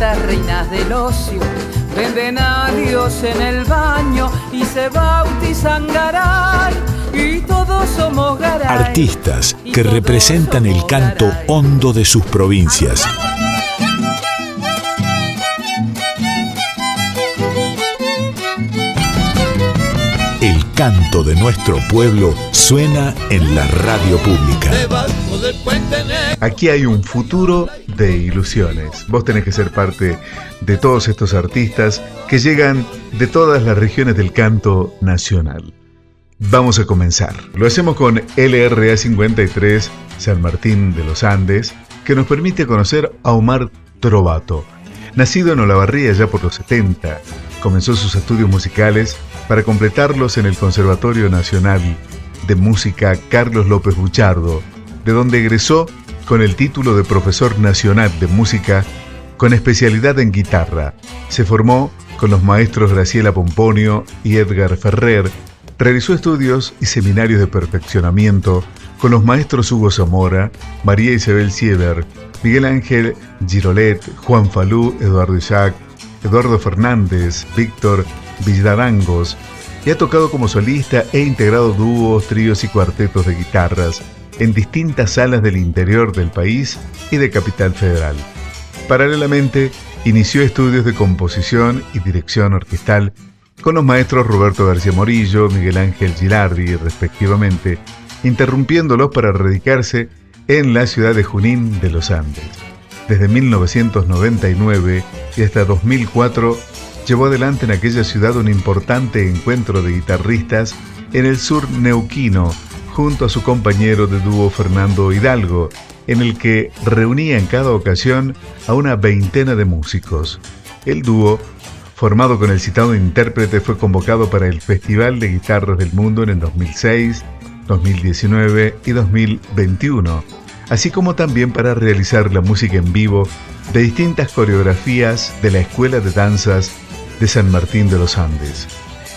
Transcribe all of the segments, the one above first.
minitas, reinas del ocio Venden a Dios en el baño y se bautizan Garay. Y todos somos Garay. Artistas que representan el canto hondo de sus provincias. El canto de nuestro pueblo suena en la radio pública. Aquí hay un futuro de ilusiones. Vos tenés que ser parte de todos estos artistas que llegan de todas las regiones del canto nacional. Vamos a comenzar. Lo hacemos con LRA 53 San Martín de los Andes, que nos permite conocer a Omar Trovato. Nacido en Olavarría ya por los 70, comenzó sus estudios musicales para completarlos en el Conservatorio Nacional de Música Carlos López Buchardo, de donde egresó con el título de profesor nacional de música con especialidad en guitarra. Se formó con los maestros Graciela Pomponio y Edgar Ferrer. Realizó estudios y seminarios de perfeccionamiento con los maestros Hugo Zamora, María Isabel Sieber, Miguel Ángel Girolet, Juan Falú, Eduardo Isaac, Eduardo Fernández, Víctor Villarangos, y ha tocado como solista e integrado dúos, tríos y cuartetos de guitarras en distintas salas del interior del país y de Capital Federal. Paralelamente, inició estudios de composición y dirección orquestal con los maestros Roberto García Morillo, Miguel Ángel Gilardi, respectivamente, interrumpiéndolos para radicarse en la ciudad de Junín de los Andes. Desde 1999 y hasta 2004 llevó adelante en aquella ciudad un importante encuentro de guitarristas en el sur neuquino junto a su compañero de dúo Fernando Hidalgo, en el que reunía en cada ocasión a una veintena de músicos. El dúo, formado con el citado intérprete, fue convocado para el Festival de Guitarras del Mundo en el 2006, 2019 y 2021, así como también para realizar la música en vivo de distintas coreografías de la Escuela de Danzas de San Martín de los Andes.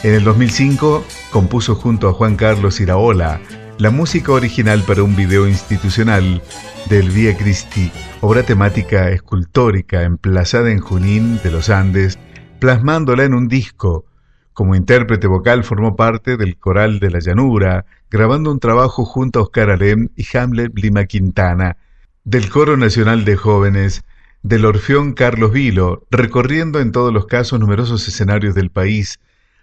En el 2005 compuso junto a Juan Carlos Iraola la música original para un video institucional del Vía Cristi, obra temática escultórica emplazada en Junín de los Andes, plasmándola en un disco. Como intérprete vocal formó parte del Coral de la Llanura, grabando un trabajo junto a Oscar Alem y Hamlet Lima Quintana, del Coro Nacional de Jóvenes, del Orfeón Carlos Vilo, recorriendo en todos los casos numerosos escenarios del país.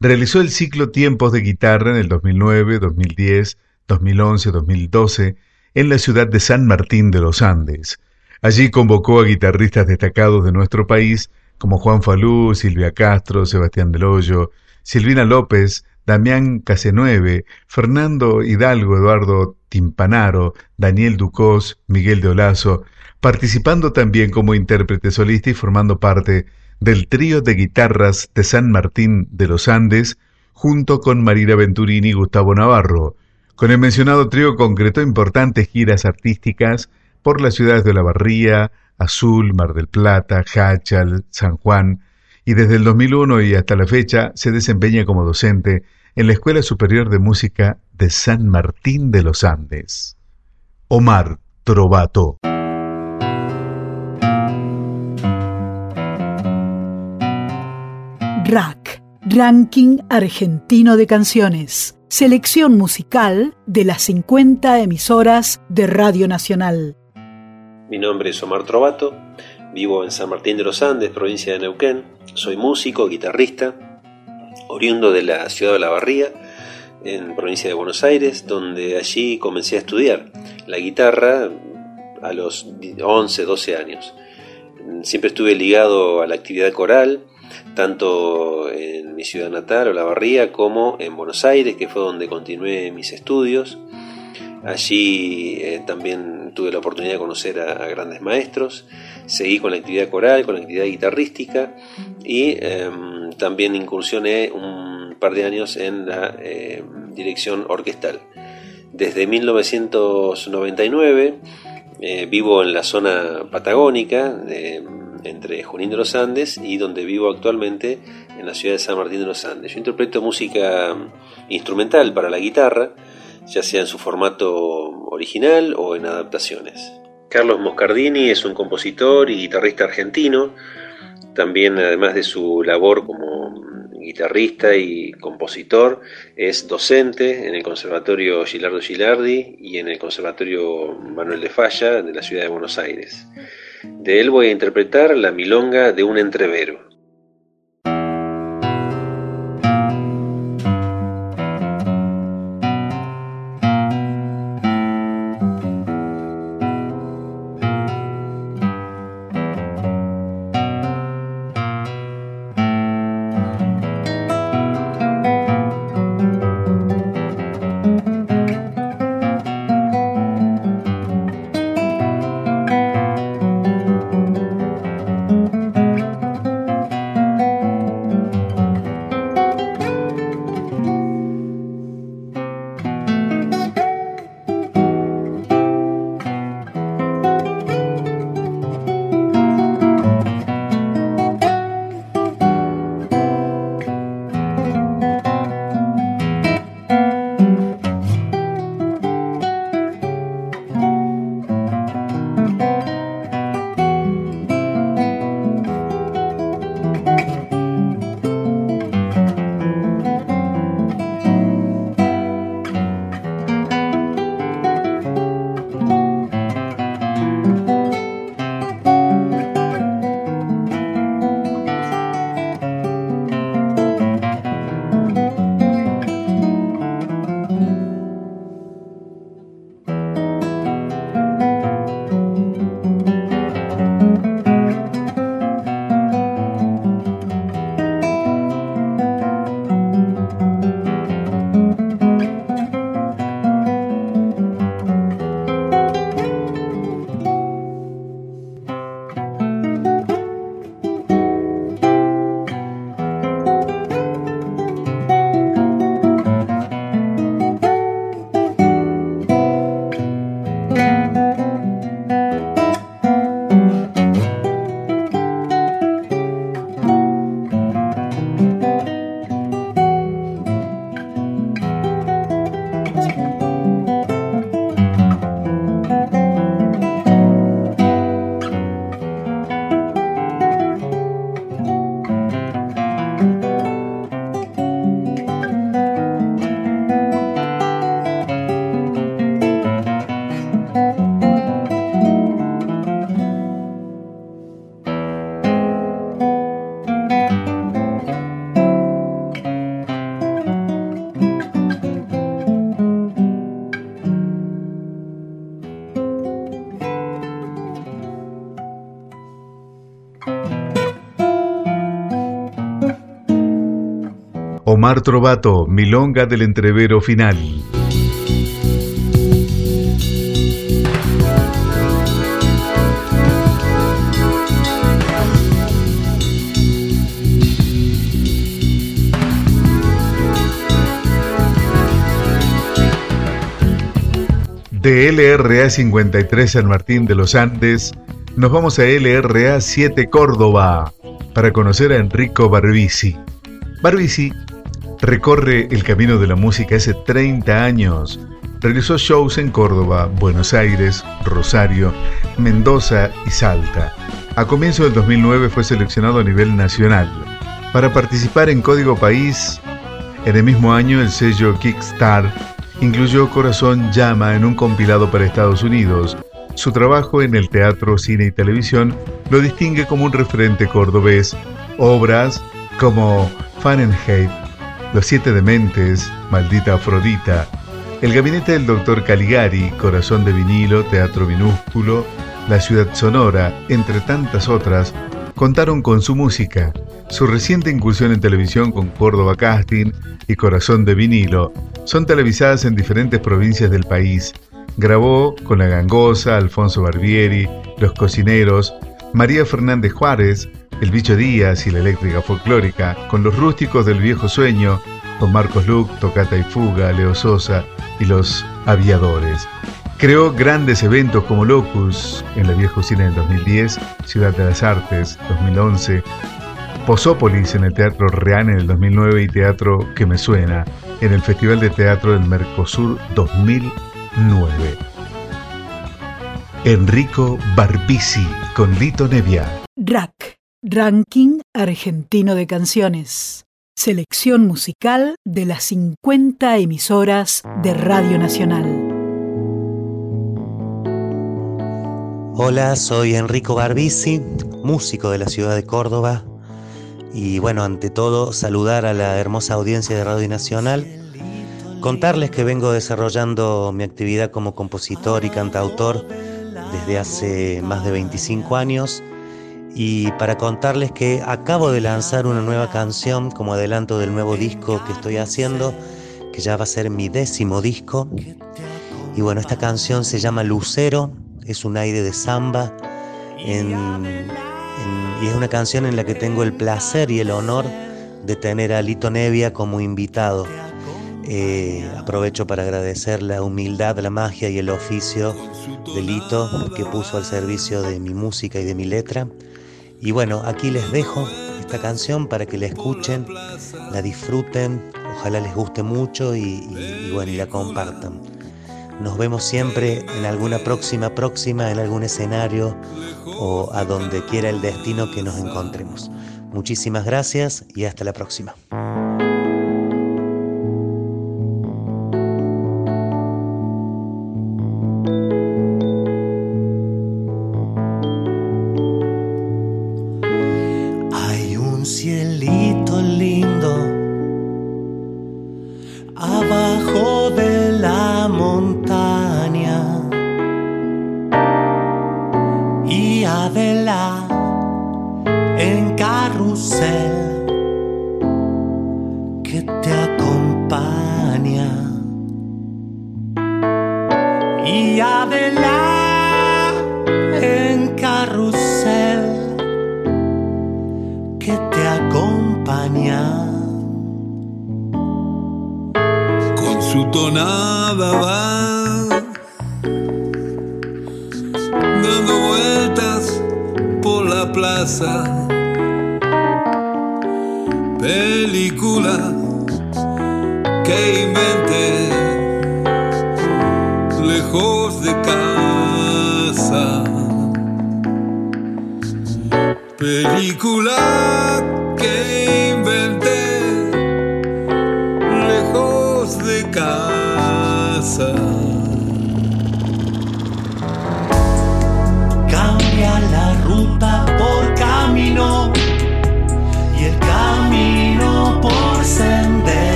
Realizó el ciclo Tiempos de Guitarra en el 2009, 2010, 2011-2012 en la ciudad de San Martín de los Andes. Allí convocó a guitarristas destacados de nuestro país como Juan Falú, Silvia Castro, Sebastián Del Hoyo, Silvina López, Damián Casenueve, Fernando Hidalgo, Eduardo Timpanaro, Daniel Ducós, Miguel de Olazo, participando también como intérprete solista y formando parte del trío de guitarras de San Martín de los Andes, junto con Marina Venturini y Gustavo Navarro, con el mencionado trío concretó importantes giras artísticas por las ciudades de La Barría, Azul, Mar del Plata, Hachal, San Juan, y desde el 2001 y hasta la fecha se desempeña como docente en la Escuela Superior de Música de San Martín de los Andes. Omar Trovato. RAC, Ranking Argentino de Canciones selección musical de las 50 emisoras de Radio Nacional. Mi nombre es Omar Trovato, vivo en San Martín de los Andes, provincia de Neuquén. Soy músico, guitarrista, oriundo de la ciudad de La Barría, en provincia de Buenos Aires, donde allí comencé a estudiar la guitarra a los 11, 12 años. Siempre estuve ligado a la actividad coral, tanto en mi ciudad natal, o La Barría, como en Buenos Aires, que fue donde continué mis estudios. Allí eh, también tuve la oportunidad de conocer a, grandes maestros seguí con la actividad coral, con la actividad guitarrística y em, también incursioné un par de años en la em, dirección orquestal. Desde 1999 eh, vivo en la zona patagónica, entre Junín de los Andes y donde vivo actualmente en la ciudad de San Martín de los Andes. Yo interpreto música instrumental para la guitarra, ya sea en su formato original o en adaptaciones. Carlos Moscardini es un compositor y guitarrista argentino, también además de su labor como guitarrista y compositor, es docente en el Conservatorio Gilardo Gilardi y en el Conservatorio Manuel de Falla de la ciudad de Buenos Aires. De él voy a interpretar la milonga de un entrevero. Omar Trovato, Milonga del Entrevero Final. De LRA 53 San Martín de los Andes, nos vamos a LRA 7 Córdoba para conocer a Enrico Barbisi. Barbisi recorre el camino de la música hace 30 años. Realizó shows en Córdoba, Buenos Aires, Rosario, Mendoza y Salta. A comienzo del 2009 fue seleccionado a nivel nacional. Para participar en Código País, en el mismo año el sello Kickstar incluyó Corazón Llama en un compilado para Estados Unidos. Su trabajo en el teatro, cine y televisión lo distingue como un referente cordobés. Obras como Fahrenheit los Siete Dementes, Maldita Afrodita, El Gabinete del Doctor Caligari, Corazón de Vinilo, Teatro Minúsculo, La Ciudad Sonora, entre tantas otras, contaron con su música. Su reciente incursión en televisión con Córdoba Casting y Corazón de Vinilo son televisadas en diferentes provincias del país. Grabó con La Gangosa, Alfonso Barbieri, Los Cocineros, María Fernández Juárez, El Bicho Díaz y la Eléctrica Folclórica, con los rústicos del viejo sueño, con Marcos Luc, Tocata y Fuga, Leo Sosa y los Aviadores. Creó grandes eventos como Locus en la Vieja Cine en 2010, Ciudad de las Artes 2011, Posópolis en el Teatro Real en el 2009 y Teatro Que Me Suena en el Festival de Teatro del Mercosur 2009. Enrico Barbisi con Lito Nevia. RAC, Ranking Argentino de Canciones. Selección musical de las 50 emisoras de Radio Nacional. Hola, soy Enrico Barbisi, músico de la ciudad de Córdoba. Y bueno, ante todo, saludar a la hermosa audiencia de Radio Nacional. Contarles que vengo desarrollando mi actividad como compositor y cantautor desde hace más de 25 años y para contarles que acabo de lanzar una nueva canción como adelanto del nuevo disco que estoy haciendo, que ya va a ser mi décimo disco. Y bueno, esta canción se llama Lucero, es un aire de samba y es una canción en la que tengo el placer y el honor de tener a Lito Nevia como invitado. Eh, aprovecho para agradecer la humildad, la magia y el oficio de Lito que puso al servicio de mi música y de mi letra. Y bueno, aquí les dejo esta canción para que la escuchen, la disfruten, ojalá les guste mucho y, bueno, y la compartan. Nos vemos siempre en alguna próxima próxima, en algún escenario o a donde quiera el destino que nos encontremos. Muchísimas gracias y hasta la próxima.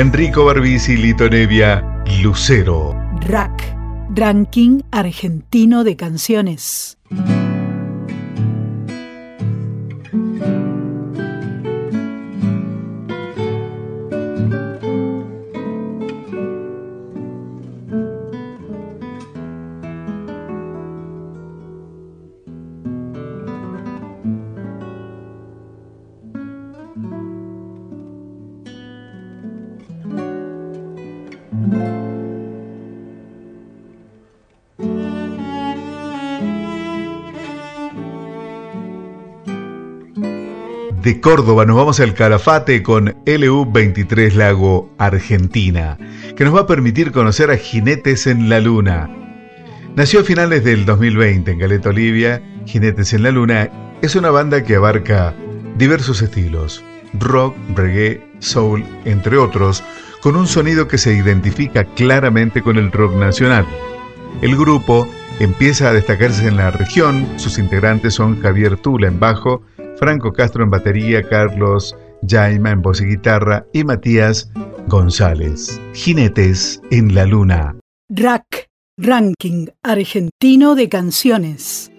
Enrico Barbisi, Lito Nevia, Lucero. Rack, Ranking Argentino de Canciones. Córdoba nos vamos al Calafate con LU23 Lago Argentina, que nos va a permitir conocer a Jinetes en la Luna. Nació a finales del 2020 en Caleta Olivia, Jinetes en la Luna es una banda que abarca diversos estilos, rock, reggae, soul, entre otros, con un sonido que se identifica claramente con el rock nacional. El grupo empieza a destacarse en la región, sus integrantes son Javier Tula en bajo, Franco Castro en batería, Carlos Jaima en voz y guitarra y Matías González. Jinetes en la Luna. Rack, Ranking Argentino de Canciones.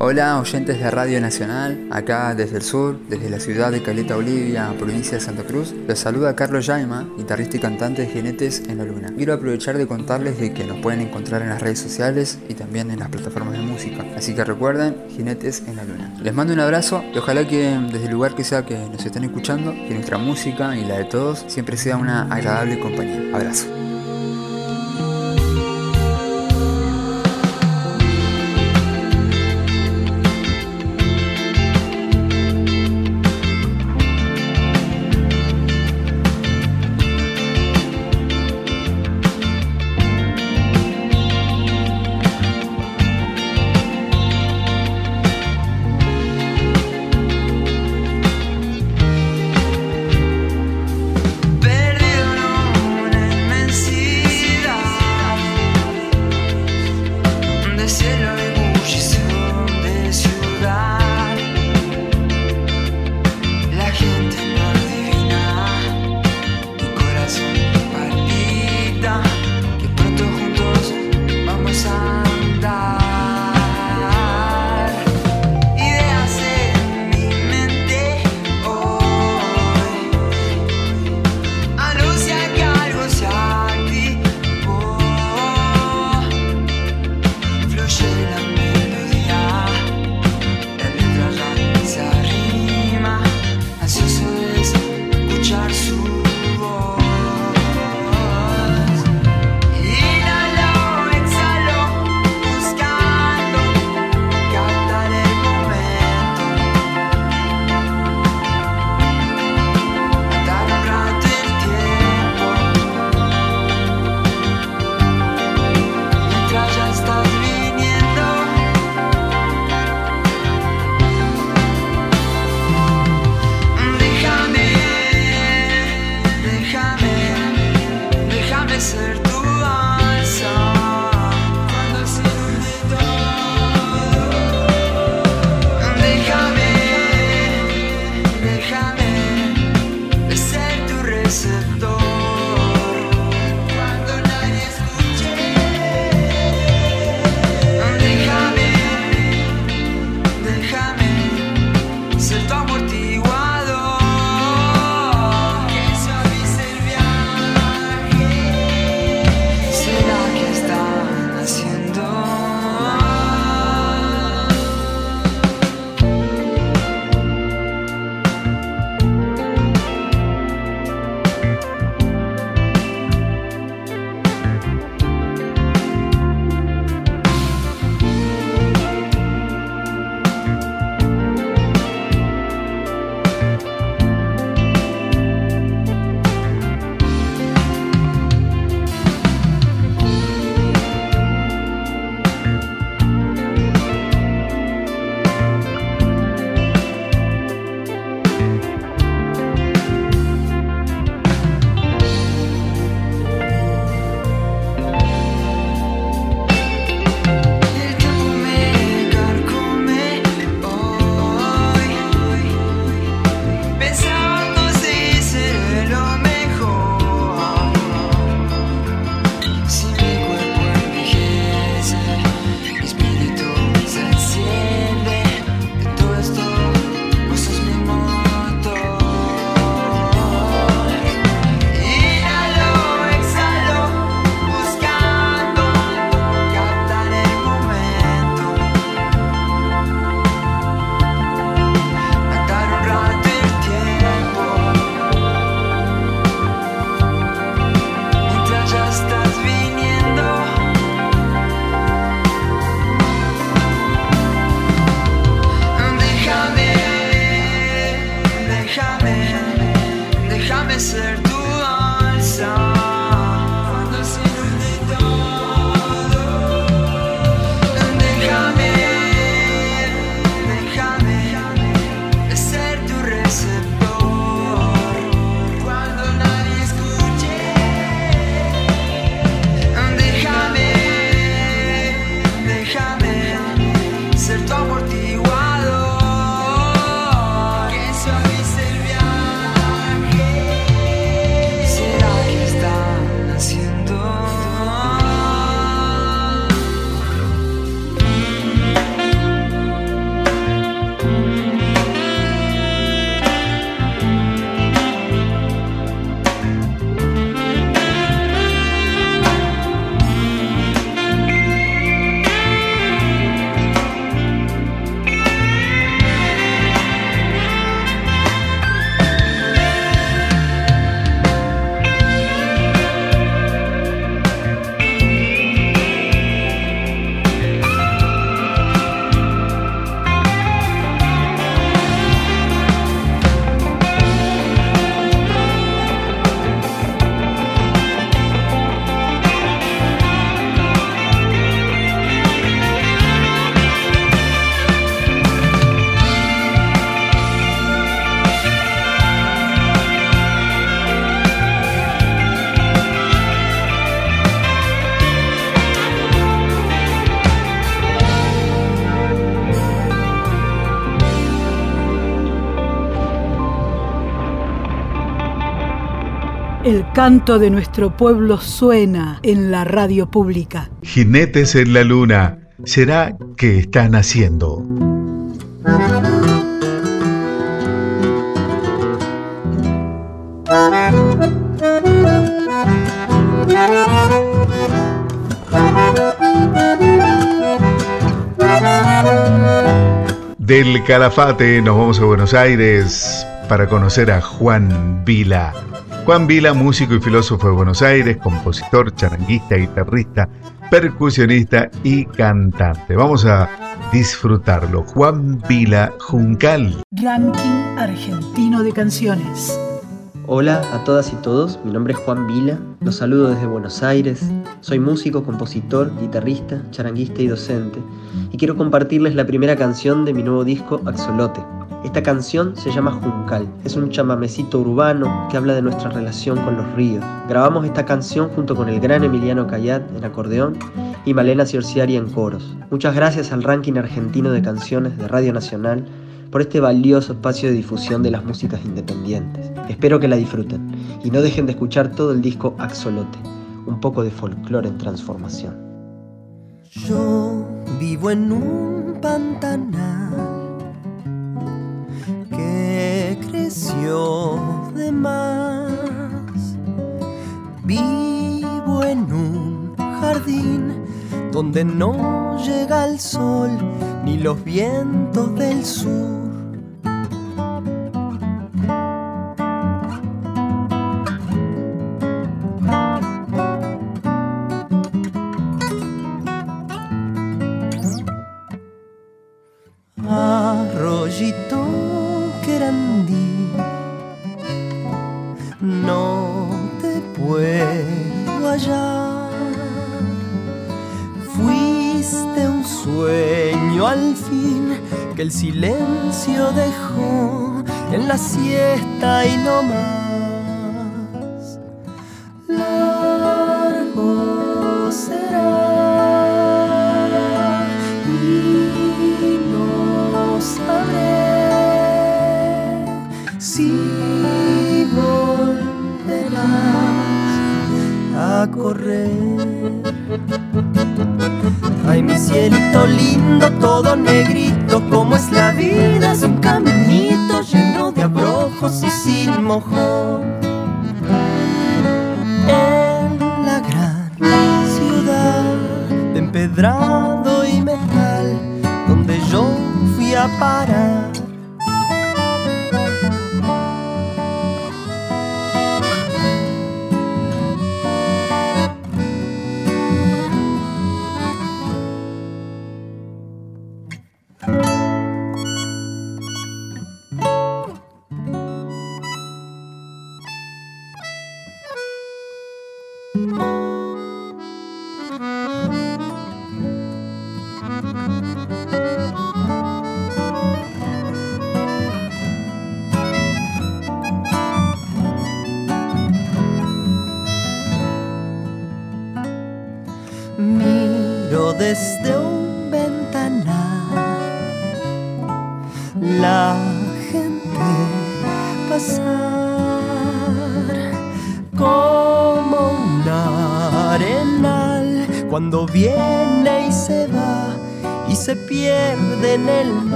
Hola oyentes de Radio Nacional, acá desde el sur, desde la ciudad de Caleta Olivia, provincia de Santa Cruz, les saluda Carlos Jaima, guitarrista y cantante de Jinetes en la Luna. Quiero aprovechar de contarles de que nos pueden encontrar en las redes sociales y también en las plataformas de música, así que recuerden, Jinetes en la Luna. Les mando un abrazo y ojalá que desde el lugar que sea que nos estén escuchando, que nuestra música y la de todos siempre sea una agradable compañía. Abrazo. Canto de nuestro pueblo suena en la radio pública. Jinetes en la luna, será que están haciendo. Del Calafate nos vamos a Buenos Aires para conocer a Juan Vila. Juan Vila, músico y filósofo de Buenos Aires, compositor, charanguista, guitarrista, percusionista y cantante. Vamos a disfrutarlo. Juan Vila Juncal. Ranking argentino de canciones. Hola a todas y todos, mi nombre es Juan Vila, los saludo desde Buenos Aires, soy músico, compositor, guitarrista, charanguista y docente, y quiero compartirles la primera canción de mi nuevo disco Axolote. Esta canción se llama Juncal, es un chamamecito urbano que habla de nuestra relación con los ríos. Grabamos esta canción junto con el gran Emiliano Cayat en acordeón y Malena Ciorciari en coros. Muchas gracias al ranking argentino de canciones de Radio Nacional por este valioso espacio de difusión de las músicas independientes. Espero que la disfruten y no dejen de escuchar todo el disco Axolote, un poco de folclore en transformación. Yo vivo en un pantanal de más. Vivo en un jardín donde no llega el sol ni los vientos del sur. Que el silencio dejó en la siesta y no más. Largo será y no sabré si volverás a correr. Ay, mi cielito lindo, todo negrito, como es la vida, es un caminito lleno de abrojos y sin mojón.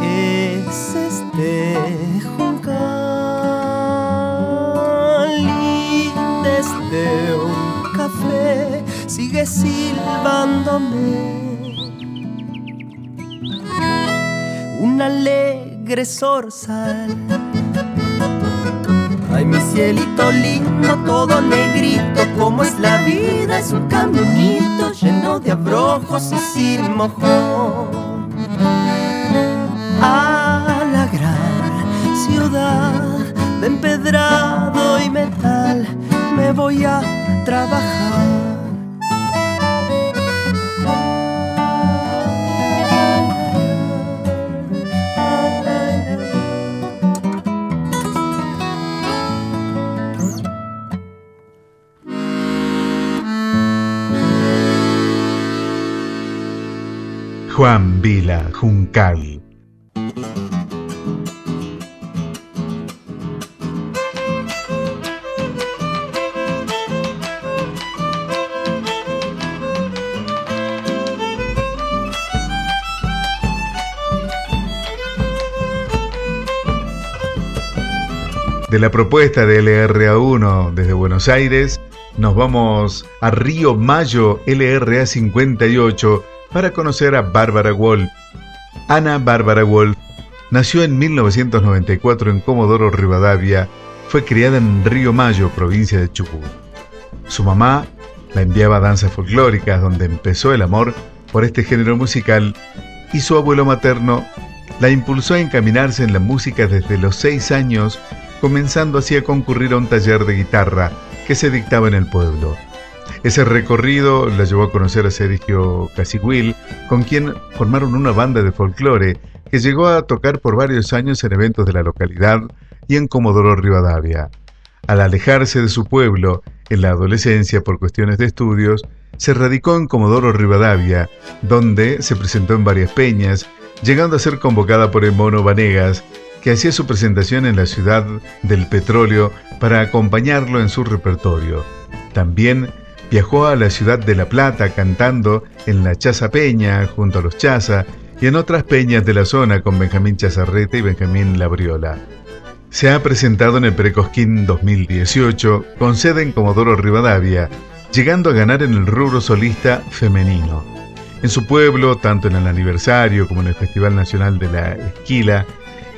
Es este juncal y desde un café sigue silbándome un alegre zorzal. Cielito lindo, todo negrito, como es la vida, es un caminito lleno de abrojos y sin mojón. A la gran ciudad de empedrado y metal me voy a trabajar. Juan Vila Juncal. De la propuesta de LRA1 desde Buenos Aires, nos vamos a Río Mayo LRA 58 para conocer a Bárbara Wolf. Ana Bárbara Wolf nació en 1994 en Comodoro Rivadavia, fue criada en Río Mayo, provincia de Chubut. Su mamá la enviaba a danzas folclóricas donde empezó el amor por este género musical y su abuelo materno la impulsó a encaminarse en la música desde los seis años comenzando así a concurrir a un taller de guitarra que se dictaba en el pueblo. Ese recorrido la llevó a conocer a Sergio Casigüil, con quien formaron una banda de folclore que llegó a tocar por varios años en eventos de la localidad y en Comodoro Rivadavia. Al alejarse de su pueblo en la adolescencia por cuestiones de estudios, se radicó en Comodoro Rivadavia, donde se presentó en varias peñas, llegando a ser convocada por el Mono Vanegas, que hacía su presentación en la ciudad del petróleo para acompañarlo en su repertorio. También viajó a la ciudad de La Plata cantando en la Chaza Peña junto a los Chaza y en otras peñas de la zona con Benjamín Chazarrete y Benjamín Labriola. Se ha presentado en el Precosquín 2018 con sede en Comodoro Rivadavia, llegando a ganar en el rubro solista femenino. En su pueblo, tanto en el aniversario como en el Festival Nacional de la Esquila,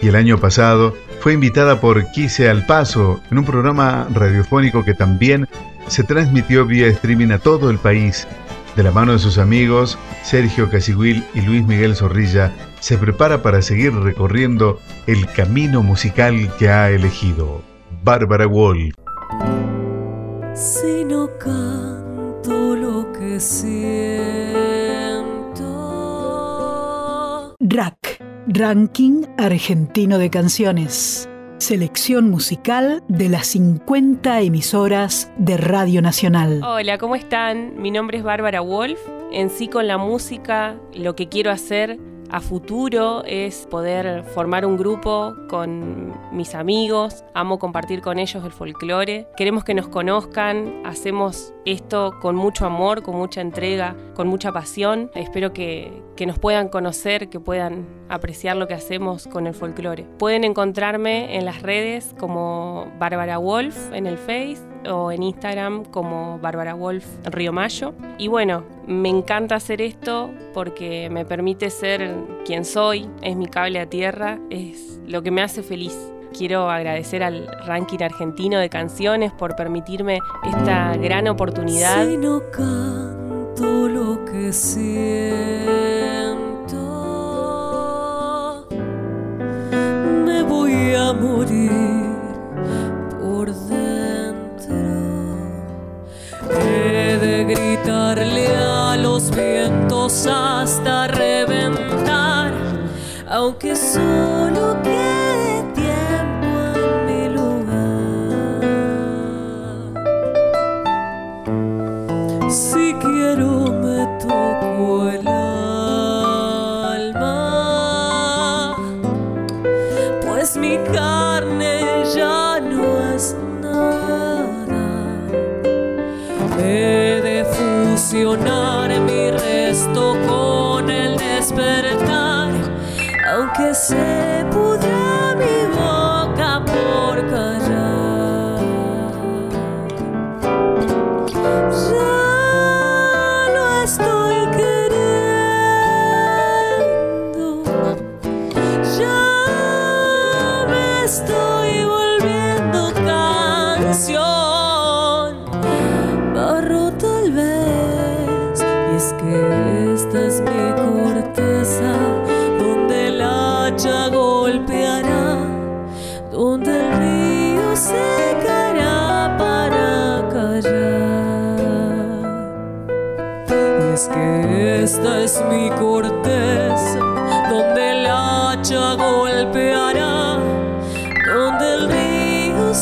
y el año pasado fue invitada por Quise al Paso en un programa radiofónico que también se transmitió vía streaming a todo el país. De la mano de sus amigos, Sergio Casigüil y Luis Miguel Zorrilla, se prepara para seguir recorriendo el camino musical que ha elegido. Bárbara Wolf. Si no canto lo que siento. Ranking Argentino de Canciones. Selección musical de las 50 emisoras de Radio Nacional. Hola, ¿cómo están? Mi nombre es Bárbara Wolf. En sí con la música lo que quiero hacer a futuro es poder formar un grupo con mis amigos, amo compartir con ellos el folclore, queremos que nos conozcan, hacemos esto con mucho amor, con mucha entrega, con mucha pasión, espero que, que nos puedan conocer, que puedan apreciar lo que hacemos con el folclore. Pueden encontrarme en las redes como Bárbara Wolf en el Face o en Instagram como Bárbara Wolf Río Mayo. Y bueno, me encanta hacer esto porque me permite ser quien soy, es mi cable a tierra, es lo que me hace feliz. Quiero agradecer al ranking argentino de canciones por permitirme esta gran oportunidad. Si no canto lo que siento, me voy a morir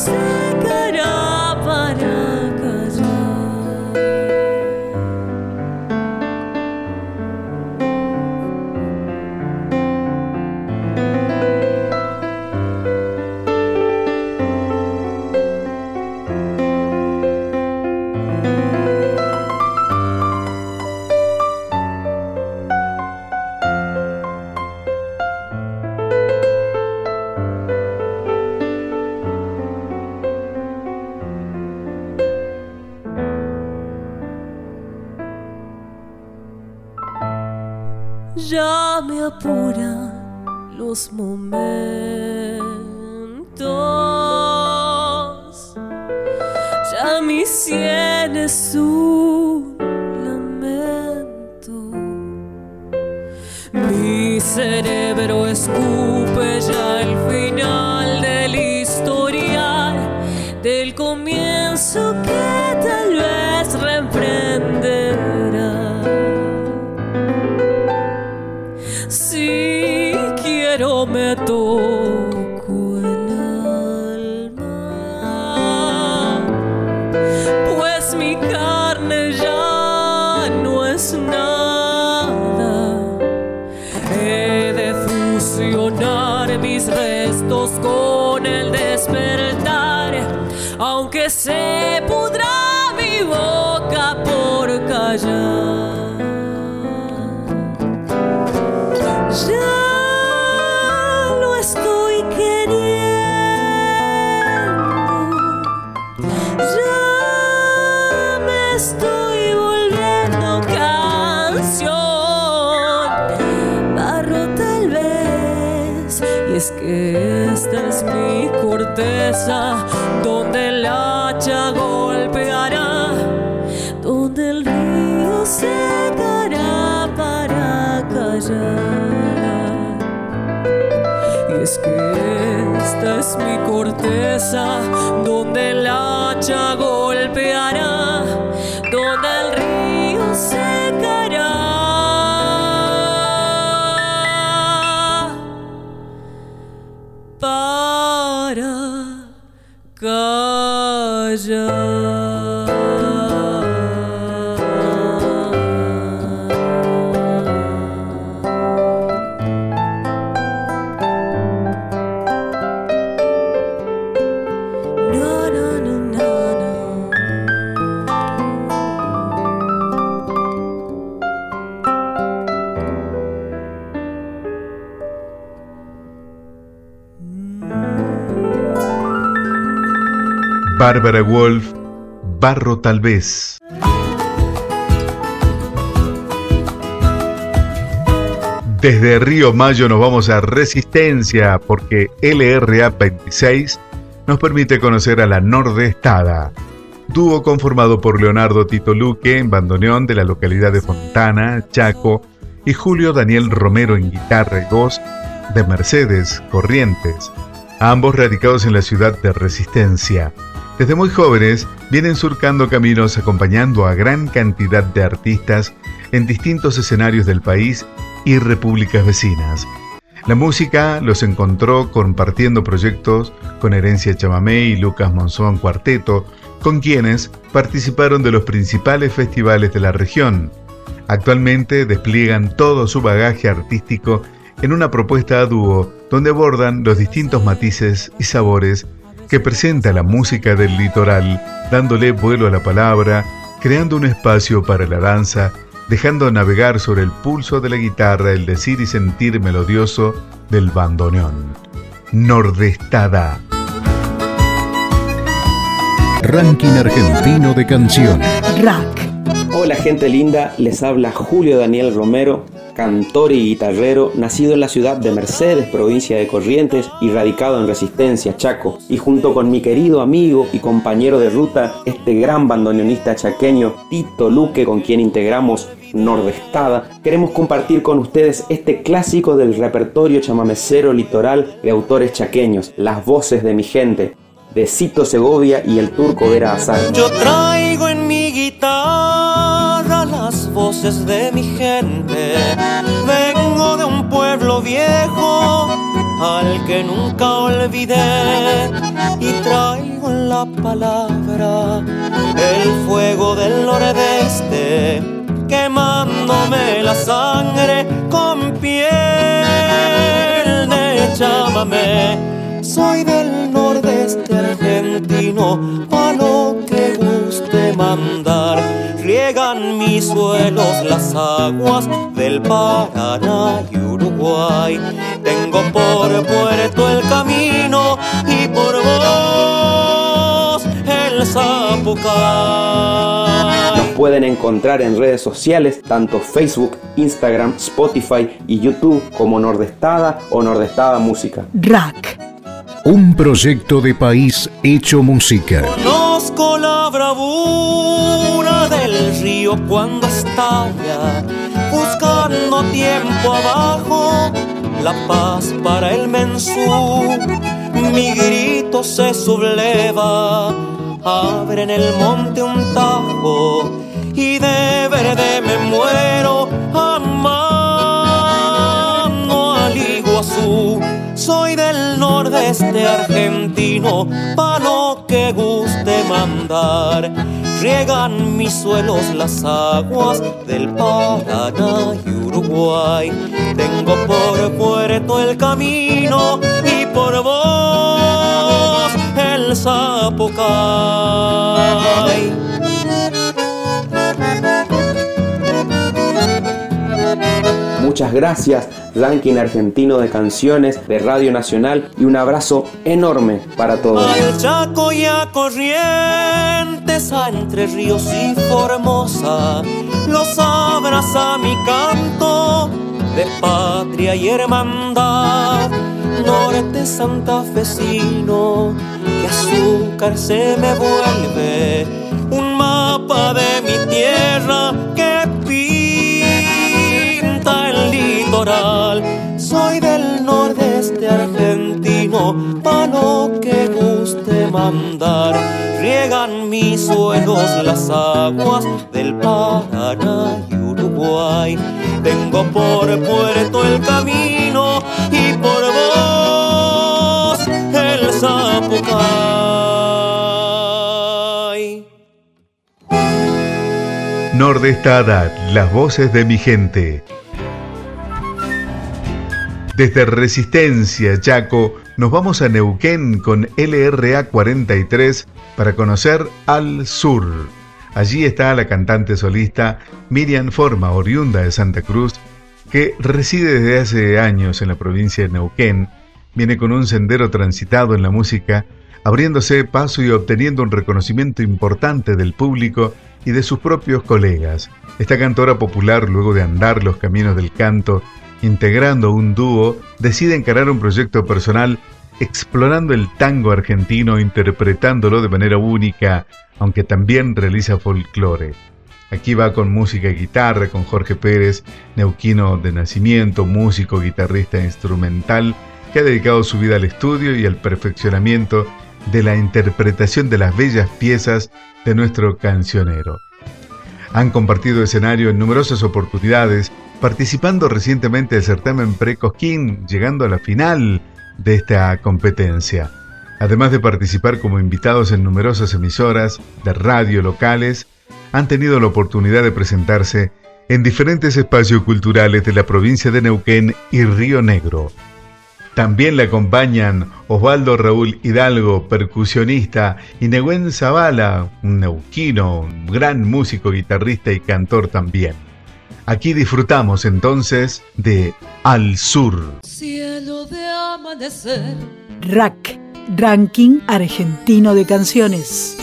río aunque se pudra mi boca por callar. Corteza Bárbara Wolf, Barro tal vez. Desde Río Mayo nos vamos a Resistencia porque LRA 26 nos permite conocer a la Nordestada, dúo conformado por Leonardo Tito Luque en bandoneón de la localidad de Fontana, Chaco, y Julio Daniel Romero en guitarra y voz de Mercedes Corrientes, ambos radicados en la ciudad de Resistencia. Desde muy jóvenes vienen surcando caminos acompañando a gran cantidad de artistas en distintos escenarios del país y repúblicas vecinas. La música los encontró compartiendo proyectos con Herencia Chamamé y Lucas Monzón Cuarteto, con quienes participaron de los principales festivales de la región. Actualmente despliegan todo su bagaje artístico en una propuesta a dúo donde abordan los distintos matices y sabores que presenta la música del litoral, dándole vuelo a la palabra, creando un espacio para la danza, dejando navegar sobre el pulso de la guitarra el decir y sentir melodioso del bandoneón. Nordestada. Ranking argentino de canciones. Rack. Hola gente linda, les habla Julio Daniel Romero, cantor y guitarrero, nacido en la ciudad de Mercedes, provincia de Corrientes y radicado en Resistencia, Chaco. Y junto con mi querido amigo y compañero de ruta, este gran bandoneonista chaqueño, Tito Luque, con quien integramos Nordestada, queremos compartir con ustedes este clásico del repertorio chamamecero litoral de autores chaqueños, Las voces de mi gente, de Cito Segovia y el turco Vera Azar. Yo traigo en mi guitarra voces de mi gente. Vengo de un pueblo viejo al que nunca olvidé. Y traigo la palabra el fuego del nordeste, quemándome la sangre con piel de chamamé. Soy del nordeste argentino, que guste mandar. Riegan mis suelos las aguas del Paraná y Uruguay. Tengo por puerto el camino y por vos el Zapucay. pueden encontrar en redes sociales, tanto Facebook, Instagram, Spotify y YouTube como Nordestada o Nordestada Música. Rack. Un proyecto de país hecho música. Conozco la bravura del río cuando estalla, buscando tiempo abajo, la paz para el mensú. Mi grito se subleva, abre en el monte un tajo y de verde me muero amando al Iguazú. Soy del nordeste argentino, pa' lo que guste mandar. Riegan mis suelos las aguas del Paraná y Uruguay. Tengo por puerto el camino y por vos el Zapucay. Muchas gracias, ranking argentino de canciones de Radio Nacional y un abrazo enorme para todos. Al Chaco y a Corrientes, a Entre Ríos y Formosa, los abraza mi canto de patria y hermandad. Norte santafesino, que azúcar se me vuelve, un mapa de mi tierra pa' lo que guste mandar. Riegan mis suelos las aguas del Paraná y Uruguay. Tengo por puerto el camino y por vos el Zapucay. Nordestada, las voces de mi gente. Desde Resistencia, Chaco, nos vamos a Neuquén con LRA 43 para conocer Al Sur. Allí está la cantante solista Miriam Forma, oriunda de Santa Cruz, que reside desde hace años en la provincia de Neuquén, viene con un sendero transitado en la música, abriéndose paso y obteniendo un reconocimiento importante del público y de sus propios colegas. Esta cantora popular, luego de andar los caminos del canto, integrando un dúo, decide encarar un proyecto personal explorando el tango argentino, interpretándolo de manera única, aunque también realiza folclore. Aquí va con música y guitarra, con Jorge Pérez, neuquino de nacimiento, músico, guitarrista instrumental, que ha dedicado su vida al estudio y al perfeccionamiento de la interpretación de las bellas piezas de nuestro cancionero. Han compartido escenario en numerosas oportunidades, participando recientemente del certamen Pre-Cosquín, llegando a la final de esta competencia. Además de participar como invitados en numerosas emisoras de radio locales, han tenido la oportunidad de presentarse en diferentes espacios culturales de la provincia de Neuquén y Río Negro. También le acompañan Osvaldo Raúl Hidalgo, percusionista, y Neguen Zavala, un neuquino, gran músico, guitarrista y cantor también. Aquí disfrutamos entonces de Al Sur. Cielo de amanecer. Rack, Ranking Argentino de Canciones.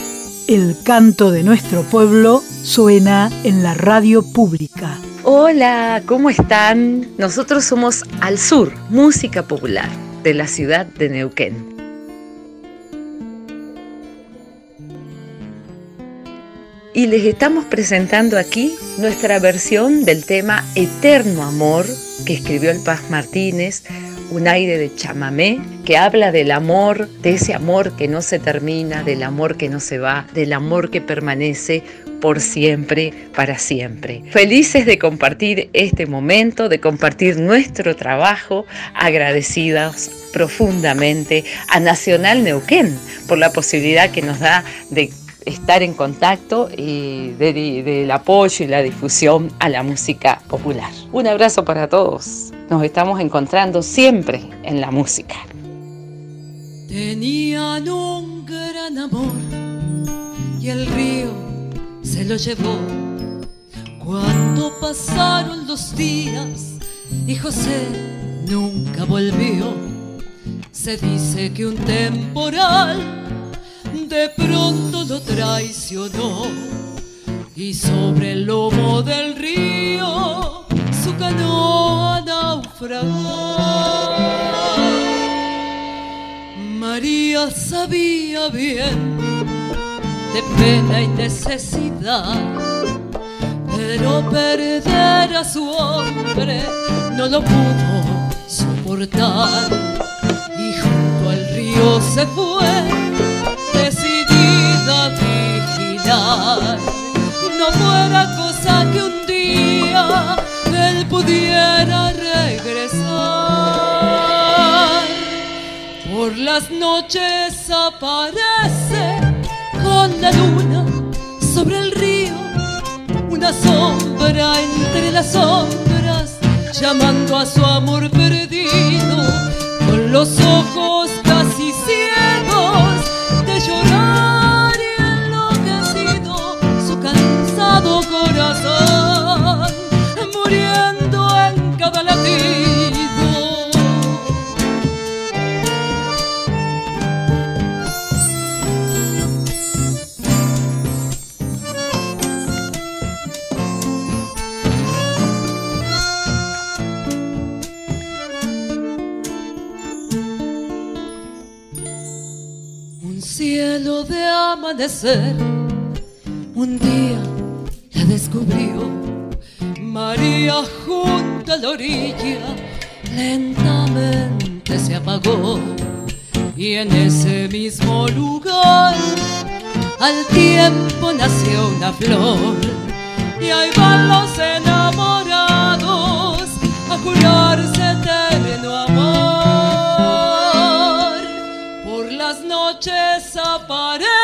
El canto de nuestro pueblo suena en la radio pública. Hola, ¿cómo están? Nosotros somos Al Sur, música popular de la ciudad de Neuquén. Y les estamos presentando aquí nuestra versión del tema Eterno Amor que escribió el Paz Martínez, un aire de chamamé que habla del amor, de ese amor que no se termina, del amor que no se va, del amor que permanece por siempre, para siempre. Felices de compartir este momento, de compartir nuestro trabajo, agradecidas profundamente a Nacional Neuquén por la posibilidad que nos da de estar en contacto y de- del apoyo y la difusión a la música popular. Un abrazo para todos. Nos estamos encontrando siempre en la música. Tenían un gran amor y el río se lo llevó. Cuando pasaron los días y José nunca volvió, se dice que un temporal de pronto lo traicionó. y sobre el lomo del río su canoa naufragó. María sabía bien de pena y necesidad, pero perder a su hombre no lo pudo soportar y junto al río se fue No fuera cosa que un día él pudiera regresar. Por las noches aparece con la luna sobre el río, una sombra entre las sombras, llamando a su amor perdido, con los ojos un día la descubrió María junto a la orilla, lentamente se apagó. Y en ese mismo lugar al tiempo nació una flor. Y ahí van los enamorados a jurarse eterno amor. Por las noches aparece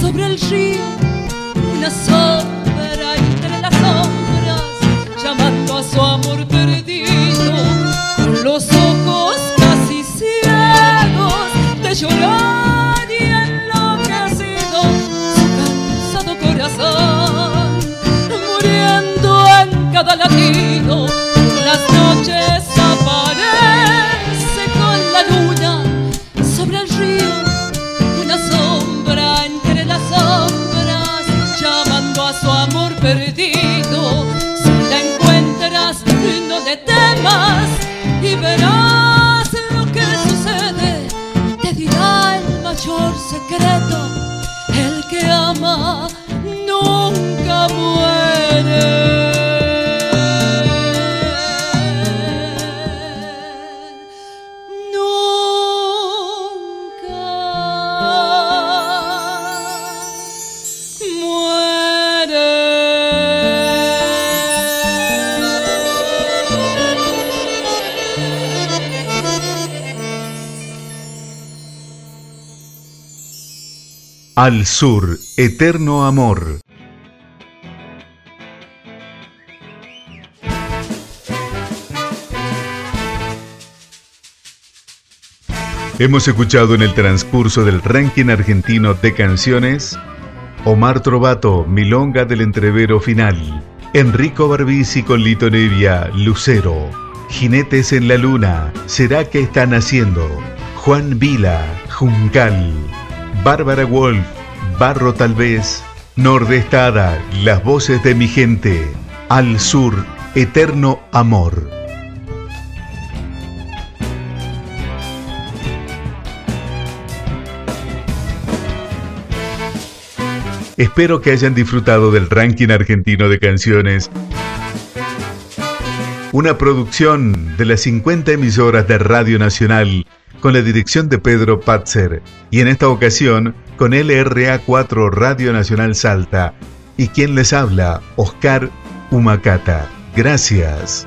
sobre el río una sombra entre las sombras, llamando a su amor perdido, con los ojos casi ciegos de llorar y enloquecido, su cansado corazón, muriendo en cada latido, amor Al sur, eterno amor. Hemos escuchado en el transcurso del ranking argentino de canciones Omar Trovato, Milonga del Entrevero Final, Enrico Barbisi con Lito Nevia, Lucero, Jinetes en la Luna, ¿Será que están haciendo? Juan Vila, Juncal, Bárbara Wolf, Barro tal vez, Nordestada, Las voces de mi gente, Al sur, Eterno Amor. Espero que hayan disfrutado del ranking argentino de canciones. Una producción de las 50 emisoras de Radio Nacional con la dirección de Pedro Patzer y en esta ocasión con LRA4 Radio Nacional Salta y quien les habla, Oscar Humacata. Gracias.